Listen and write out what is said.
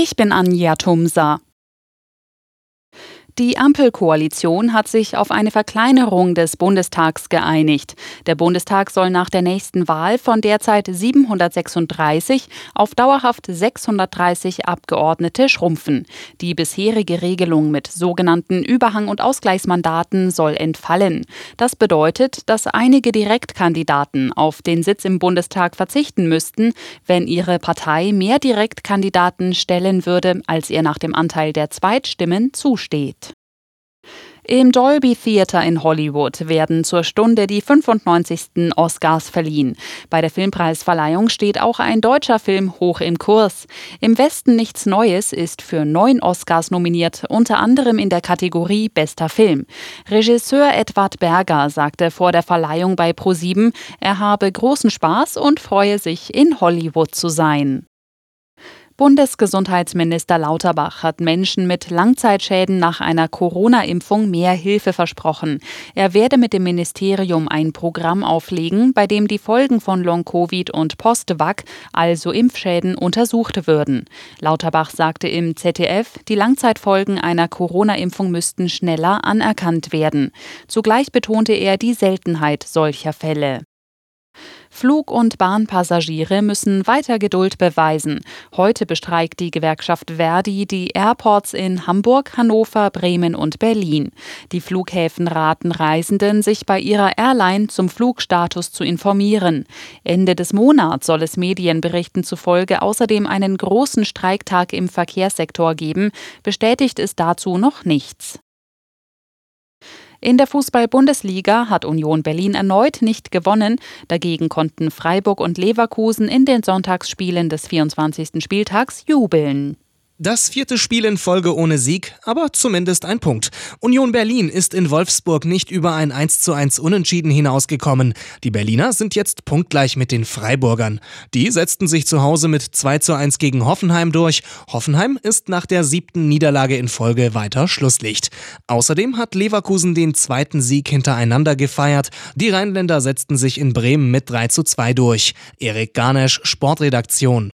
Ich bin Anja Tumsa. Die Ampelkoalition hat sich auf eine Verkleinerung des Bundestags geeinigt. Der Bundestag soll nach der nächsten Wahl von derzeit 736 auf dauerhaft 630 Abgeordnete schrumpfen. Die bisherige Regelung mit sogenannten Überhang- und Ausgleichsmandaten soll entfallen. Das bedeutet, dass einige Direktkandidaten auf den Sitz im Bundestag verzichten müssten, wenn ihre Partei mehr Direktkandidaten stellen würde, als ihr nach dem Anteil der Zweitstimmen zusteht. Im Dolby Theater in Hollywood werden zur Stunde die 95. Oscars verliehen. Bei der Filmpreisverleihung steht auch ein deutscher Film hoch im Kurs. Im Westen nichts Neues ist für neun Oscars nominiert, unter anderem in der Kategorie Bester Film. Regisseur Edward Berger sagte vor der Verleihung bei ProSieben, er habe großen Spaß und freue sich, in Hollywood zu sein. Bundesgesundheitsminister Lauterbach hat Menschen mit Langzeitschäden nach einer Corona-Impfung mehr Hilfe versprochen. Er werde mit dem Ministerium ein Programm auflegen, bei dem die Folgen von Long-Covid und Post-Vac, also Impfschäden, untersucht würden. Lauterbach sagte im ZDF, die Langzeitfolgen einer Corona-Impfung müssten schneller anerkannt werden. Zugleich betonte er die Seltenheit solcher Fälle. Flug- und Bahnpassagiere müssen weiter Geduld beweisen. Heute bestreikt die Gewerkschaft Verdi die Airports in Hamburg, Hannover, Bremen und Berlin. Die Flughäfen raten Reisenden, sich bei ihrer Airline zum Flugstatus zu informieren. Ende des Monats soll es Medienberichten zufolge außerdem einen großen Streiktag im Verkehrssektor geben. Bestätigt ist dazu noch nichts. In der Fußball-Bundesliga hat Union Berlin erneut nicht gewonnen. Dagegen konnten Freiburg und Leverkusen in den Sonntagsspielen des 24. Spieltags jubeln. Das vierte Spiel in Folge ohne Sieg, aber zumindest ein Punkt. Union Berlin ist in Wolfsburg nicht über ein 1 zu 1 Unentschieden hinausgekommen. Die Berliner sind jetzt punktgleich mit den Freiburgern. Die setzten sich zu Hause mit 2 zu 1 gegen Hoffenheim durch. Hoffenheim ist nach der siebten Niederlage in Folge weiter Schlusslicht. Außerdem hat Leverkusen den zweiten Sieg hintereinander gefeiert. Die Rheinländer setzten sich in Bremen mit 3 zu 2 durch. Erik Garnesch, Sportredaktion.